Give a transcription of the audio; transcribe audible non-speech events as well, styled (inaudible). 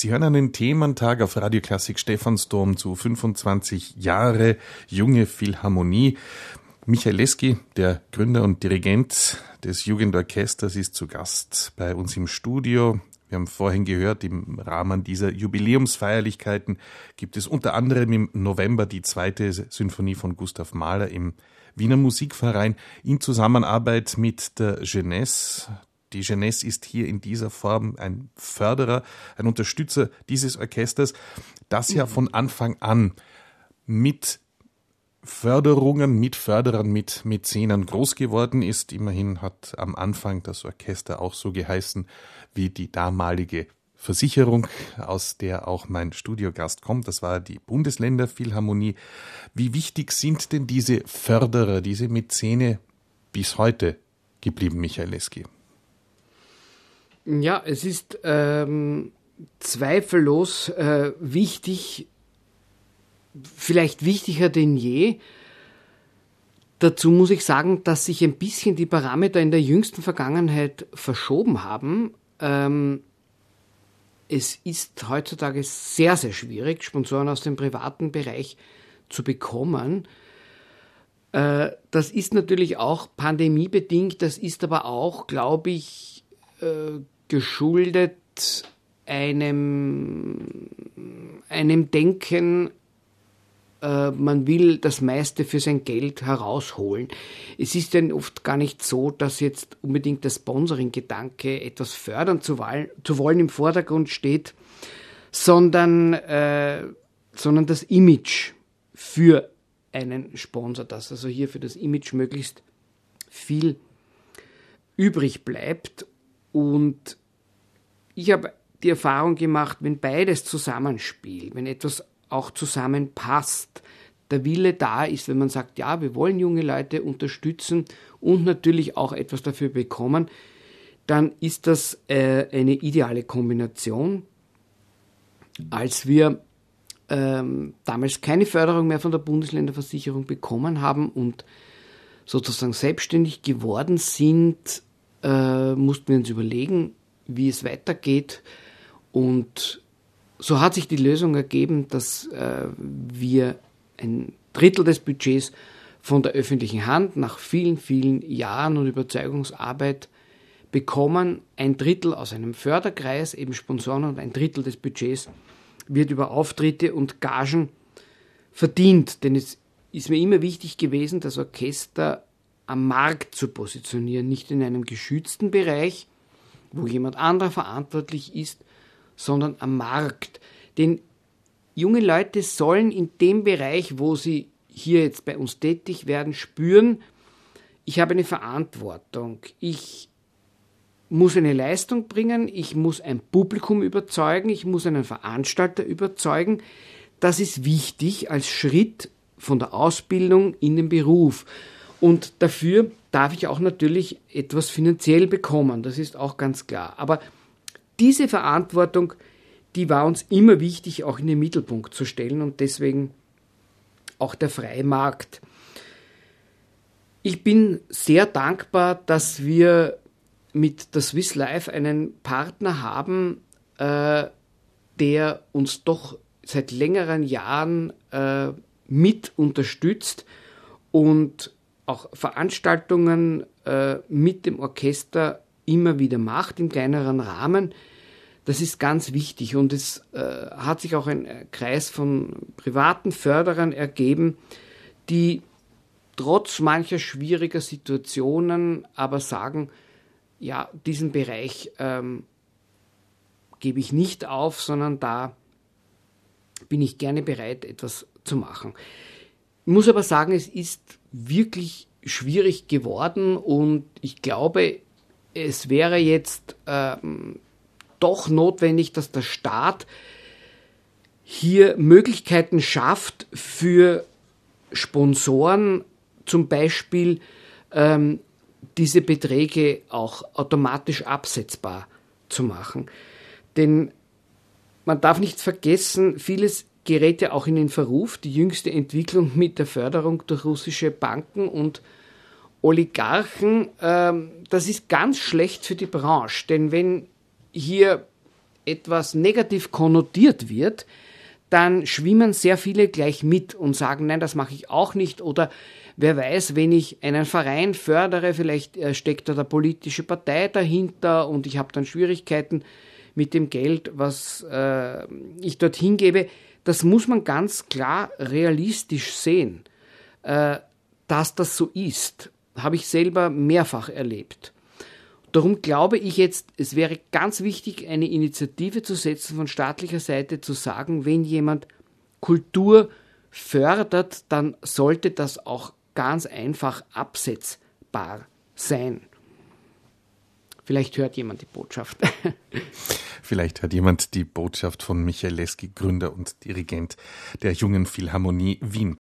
Sie hören einen Thementag auf Radioklassik Stephansdom zu 25 Jahre junge Philharmonie. Michael Leski, der Gründer und Dirigent des Jugendorchesters, ist zu Gast bei uns im Studio. Wir haben vorhin gehört, im Rahmen dieser Jubiläumsfeierlichkeiten gibt es unter anderem im November die zweite Sinfonie von Gustav Mahler im Wiener Musikverein in Zusammenarbeit mit der Jeunesse. Die Jeunesse ist hier in dieser Form ein Förderer, ein Unterstützer dieses Orchesters, das ja von Anfang an mit Förderungen, mit Förderern, mit Mäzenen groß geworden ist. Immerhin hat am Anfang das Orchester auch so geheißen wie die damalige Versicherung, aus der auch mein Studiogast kommt. Das war die Bundesländerphilharmonie. Wie wichtig sind denn diese Förderer, diese Mäzene bis heute geblieben, Michael Leski? Ja, es ist ähm, zweifellos äh, wichtig, vielleicht wichtiger denn je. Dazu muss ich sagen, dass sich ein bisschen die Parameter in der jüngsten Vergangenheit verschoben haben. Ähm, es ist heutzutage sehr, sehr schwierig, Sponsoren aus dem privaten Bereich zu bekommen. Äh, das ist natürlich auch pandemiebedingt, das ist aber auch, glaube ich, äh, geschuldet einem, einem Denken, äh, man will das meiste für sein Geld herausholen. Es ist denn oft gar nicht so, dass jetzt unbedingt der Sponsoring-Gedanke, etwas fördern zu, zu, wollen, im Vordergrund steht, sondern, äh, sondern das Image für einen Sponsor, dass also hier für das Image möglichst viel übrig bleibt. Und ich habe die Erfahrung gemacht, wenn beides zusammenspielt, wenn etwas auch zusammenpasst, der Wille da ist, wenn man sagt, ja, wir wollen junge Leute unterstützen und natürlich auch etwas dafür bekommen, dann ist das äh, eine ideale Kombination. Als wir ähm, damals keine Förderung mehr von der Bundesländerversicherung bekommen haben und sozusagen selbstständig geworden sind, äh, mussten wir uns überlegen, wie es weitergeht. Und so hat sich die Lösung ergeben, dass äh, wir ein Drittel des Budgets von der öffentlichen Hand nach vielen, vielen Jahren und Überzeugungsarbeit bekommen. Ein Drittel aus einem Förderkreis, eben Sponsoren und ein Drittel des Budgets wird über Auftritte und Gagen verdient. Denn es ist mir immer wichtig gewesen, das Orchester am Markt zu positionieren, nicht in einem geschützten Bereich, wo jemand anderer verantwortlich ist, sondern am Markt. Denn junge Leute sollen in dem Bereich, wo sie hier jetzt bei uns tätig werden, spüren, ich habe eine Verantwortung. Ich muss eine Leistung bringen, ich muss ein Publikum überzeugen, ich muss einen Veranstalter überzeugen. Das ist wichtig als Schritt von der Ausbildung in den Beruf. Und dafür darf ich auch natürlich etwas finanziell bekommen, das ist auch ganz klar. Aber diese Verantwortung, die war uns immer wichtig, auch in den Mittelpunkt zu stellen und deswegen auch der freie Markt. Ich bin sehr dankbar, dass wir mit der Swiss Life einen Partner haben, äh, der uns doch seit längeren Jahren äh, mit unterstützt und auch Veranstaltungen äh, mit dem Orchester immer wieder macht, im kleineren Rahmen. Das ist ganz wichtig und es äh, hat sich auch ein äh, Kreis von privaten Förderern ergeben, die trotz mancher schwieriger Situationen aber sagen, ja, diesen Bereich ähm, gebe ich nicht auf, sondern da bin ich gerne bereit, etwas zu machen. Ich muss aber sagen, es ist wirklich schwierig geworden und ich glaube, es wäre jetzt ähm, doch notwendig, dass der Staat hier Möglichkeiten schafft für Sponsoren, zum Beispiel ähm, diese Beträge auch automatisch absetzbar zu machen. Denn man darf nicht vergessen, vieles gerät ja auch in den Verruf, die jüngste Entwicklung mit der Förderung durch russische Banken und Oligarchen, ähm, das ist ganz schlecht für die Branche, denn wenn hier etwas negativ konnotiert wird, dann schwimmen sehr viele gleich mit und sagen, nein, das mache ich auch nicht. Oder wer weiß, wenn ich einen Verein fördere, vielleicht äh, steckt da der politische Partei dahinter und ich habe dann Schwierigkeiten mit dem Geld, was äh, ich dorthin gebe. Das muss man ganz klar realistisch sehen. Äh, dass das so ist, habe ich selber mehrfach erlebt. Darum glaube ich jetzt, es wäre ganz wichtig, eine Initiative zu setzen von staatlicher Seite, zu sagen, wenn jemand Kultur fördert, dann sollte das auch ganz einfach absetzbar sein. Vielleicht hört jemand die Botschaft. (laughs) Vielleicht hört jemand die Botschaft von Michael Leski, Gründer und Dirigent der Jungen Philharmonie Wien.